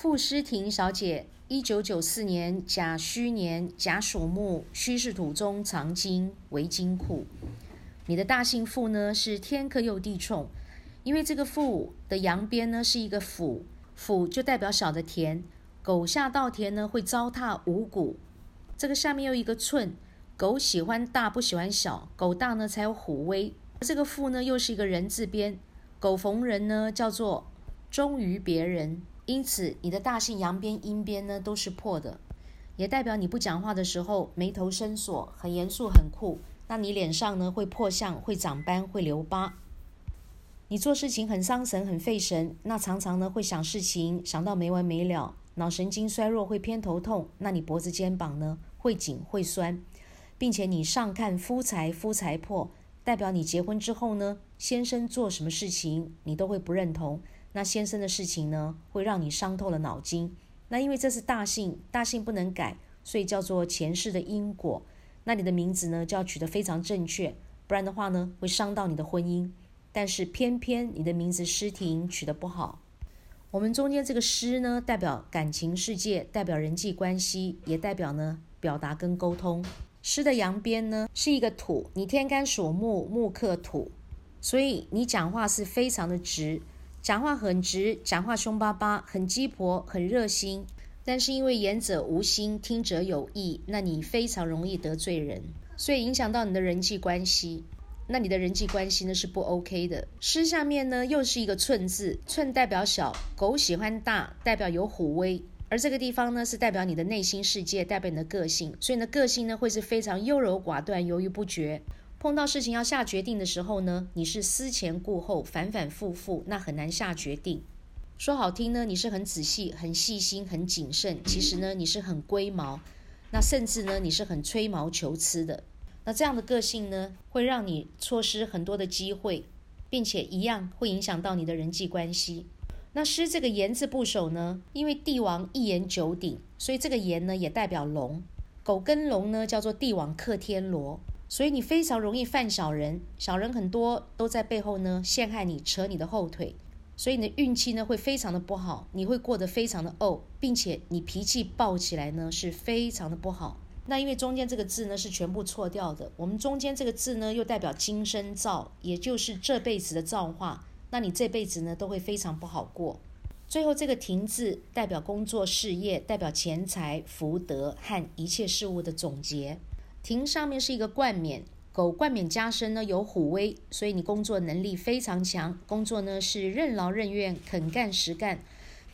傅诗婷小姐，一九九四年甲戌年甲属木，戌是土中藏金为金库。你的大姓傅呢是天克又地冲，因为这个傅的阳边呢是一个府，府就代表小的田，狗下稻田呢会糟蹋五谷。这个下面又一个寸，狗喜欢大不喜欢小，狗大呢才有虎威。这个傅呢又是一个人字边，狗逢人呢叫做忠于别人。因此，你的大姓阳边、阴边呢都是破的，也代表你不讲话的时候眉头深锁，很严肃、很酷。那你脸上呢会破相、会长斑、会留疤。你做事情很伤神、很费神，那常常呢会想事情想到没完没了，脑神经衰弱，会偏头痛。那你脖子、肩膀呢会紧、会酸，并且你上看夫财、夫财破，代表你结婚之后呢，先生做什么事情你都会不认同。那先生的事情呢，会让你伤透了脑筋。那因为这是大姓，大姓不能改，所以叫做前世的因果。那你的名字呢，就要取得非常正确，不然的话呢，会伤到你的婚姻。但是偏偏你的名字诗婷取得不好。我们中间这个诗呢，代表感情世界，代表人际关系，也代表呢表达跟沟通。诗的阳边呢是一个土，你天干属木，木克土，所以你讲话是非常的直。讲话很直，讲话凶巴巴，很鸡婆，很热心。但是因为言者无心，听者有意，那你非常容易得罪人，所以影响到你的人际关系。那你的人际关系呢是不 OK 的。诗下面呢又是一个寸字，寸代表小，狗喜欢大，代表有虎威。而这个地方呢是代表你的内心世界，代表你的个性，所以呢个性呢会是非常优柔寡断、犹豫不决。碰到事情要下决定的时候呢，你是思前顾后，反反复复，那很难下决定。说好听呢，你是很仔细、很细心、很谨慎；其实呢，你是很龟毛，那甚至呢，你是很吹毛求疵的。那这样的个性呢，会让你错失很多的机会，并且一样会影响到你的人际关系。那诗这个言字部首呢，因为帝王一言九鼎，所以这个言呢也代表龙，狗跟龙呢叫做帝王克天罗。所以你非常容易犯小人，小人很多都在背后呢陷害你，扯你的后腿，所以你的运气呢会非常的不好，你会过得非常的怄，并且你脾气暴起来呢是非常的不好。那因为中间这个字呢是全部错掉的，我们中间这个字呢又代表今生造，也就是这辈子的造化，那你这辈子呢都会非常不好过。最后这个停字代表工作事业，代表钱财福德和一切事物的总结。亭上面是一个冠冕，狗冠冕加身呢，有虎威，所以你工作能力非常强，工作呢是任劳任怨，肯干实干。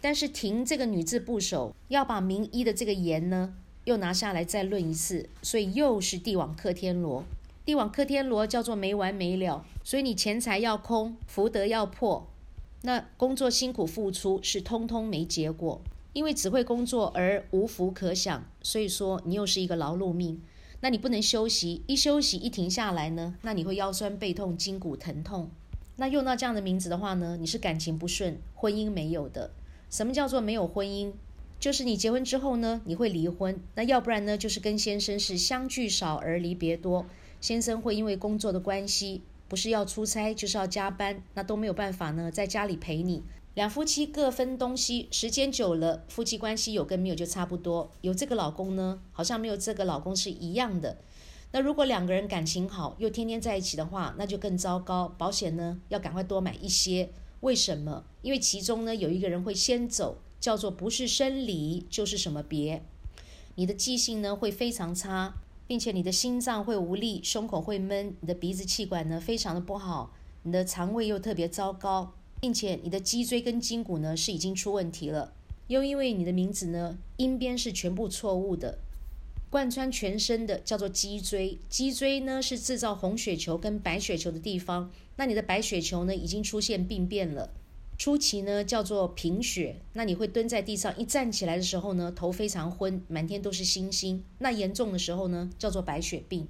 但是亭这个女字部首要把名医的这个言呢，又拿下来再论一次，所以又是帝王克天罗。帝王克天罗叫做没完没了，所以你钱财要空，福德要破，那工作辛苦付出是通通没结果，因为只会工作而无福可享，所以说你又是一个劳碌命。那你不能休息，一休息一停下来呢，那你会腰酸背痛、筋骨疼痛。那用到这样的名字的话呢，你是感情不顺，婚姻没有的。什么叫做没有婚姻？就是你结婚之后呢，你会离婚。那要不然呢，就是跟先生是相聚少而离别多。先生会因为工作的关系，不是要出差就是要加班，那都没有办法呢，在家里陪你。两夫妻各分东西，时间久了，夫妻关系有跟没有就差不多。有这个老公呢，好像没有这个老公是一样的。那如果两个人感情好，又天天在一起的话，那就更糟糕。保险呢，要赶快多买一些。为什么？因为其中呢，有一个人会先走，叫做不是生离就是什么别。你的记性呢会非常差，并且你的心脏会无力，胸口会闷，你的鼻子气管呢非常的不好，你的肠胃又特别糟糕。并且你的脊椎跟筋骨呢是已经出问题了，又因为你的名字呢音边是全部错误的，贯穿全身的叫做脊椎，脊椎呢是制造红血球跟白血球的地方，那你的白血球呢已经出现病变了，初期呢叫做贫血，那你会蹲在地上，一站起来的时候呢头非常昏，满天都是星星，那严重的时候呢叫做白血病。